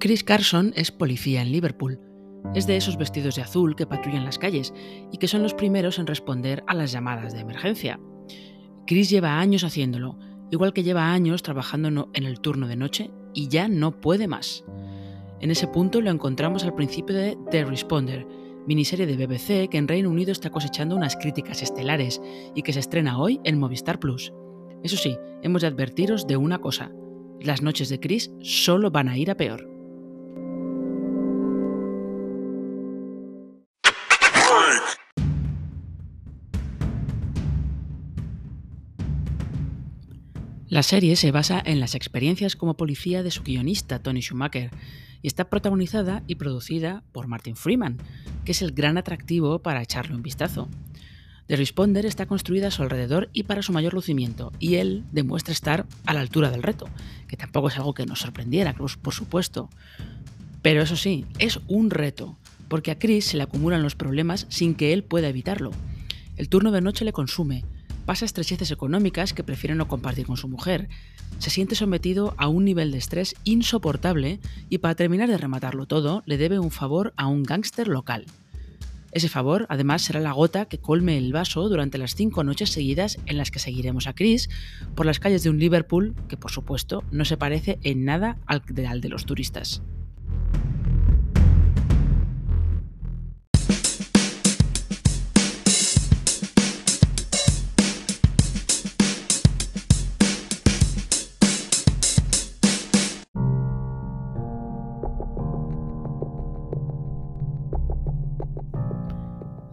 Chris Carson es policía en Liverpool. Es de esos vestidos de azul que patrullan las calles y que son los primeros en responder a las llamadas de emergencia. Chris lleva años haciéndolo, igual que lleva años trabajando en el turno de noche y ya no puede más. En ese punto lo encontramos al principio de The Responder, miniserie de BBC que en Reino Unido está cosechando unas críticas estelares y que se estrena hoy en Movistar Plus. Eso sí, hemos de advertiros de una cosa, las noches de Chris solo van a ir a peor. La serie se basa en las experiencias como policía de su guionista Tony Schumacher y está protagonizada y producida por Martin Freeman, que es el gran atractivo para echarle un vistazo. The Responder está construida a su alrededor y para su mayor lucimiento, y él demuestra estar a la altura del reto, que tampoco es algo que nos sorprendiera, por supuesto. Pero eso sí, es un reto, porque a Chris se le acumulan los problemas sin que él pueda evitarlo. El turno de noche le consume, pasa estrecheces económicas que prefiere no compartir con su mujer, se siente sometido a un nivel de estrés insoportable y para terminar de rematarlo todo, le debe un favor a un gángster local. Ese favor, además, será la gota que colme el vaso durante las cinco noches seguidas en las que seguiremos a Chris por las calles de un Liverpool que, por supuesto, no se parece en nada al de los turistas.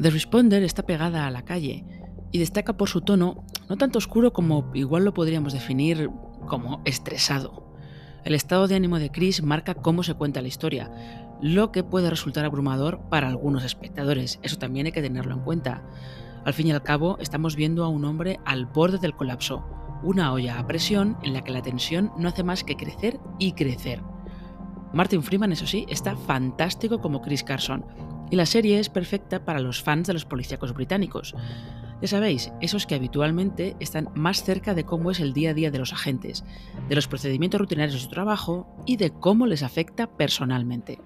The Responder está pegada a la calle y destaca por su tono no tanto oscuro como igual lo podríamos definir como estresado. El estado de ánimo de Chris marca cómo se cuenta la historia, lo que puede resultar abrumador para algunos espectadores, eso también hay que tenerlo en cuenta. Al fin y al cabo, estamos viendo a un hombre al borde del colapso, una olla a presión en la que la tensión no hace más que crecer y crecer. Martin Freeman, eso sí, está fantástico como Chris Carson, y la serie es perfecta para los fans de los policíacos británicos. Ya sabéis, esos que habitualmente están más cerca de cómo es el día a día de los agentes, de los procedimientos rutinarios de su trabajo y de cómo les afecta personalmente.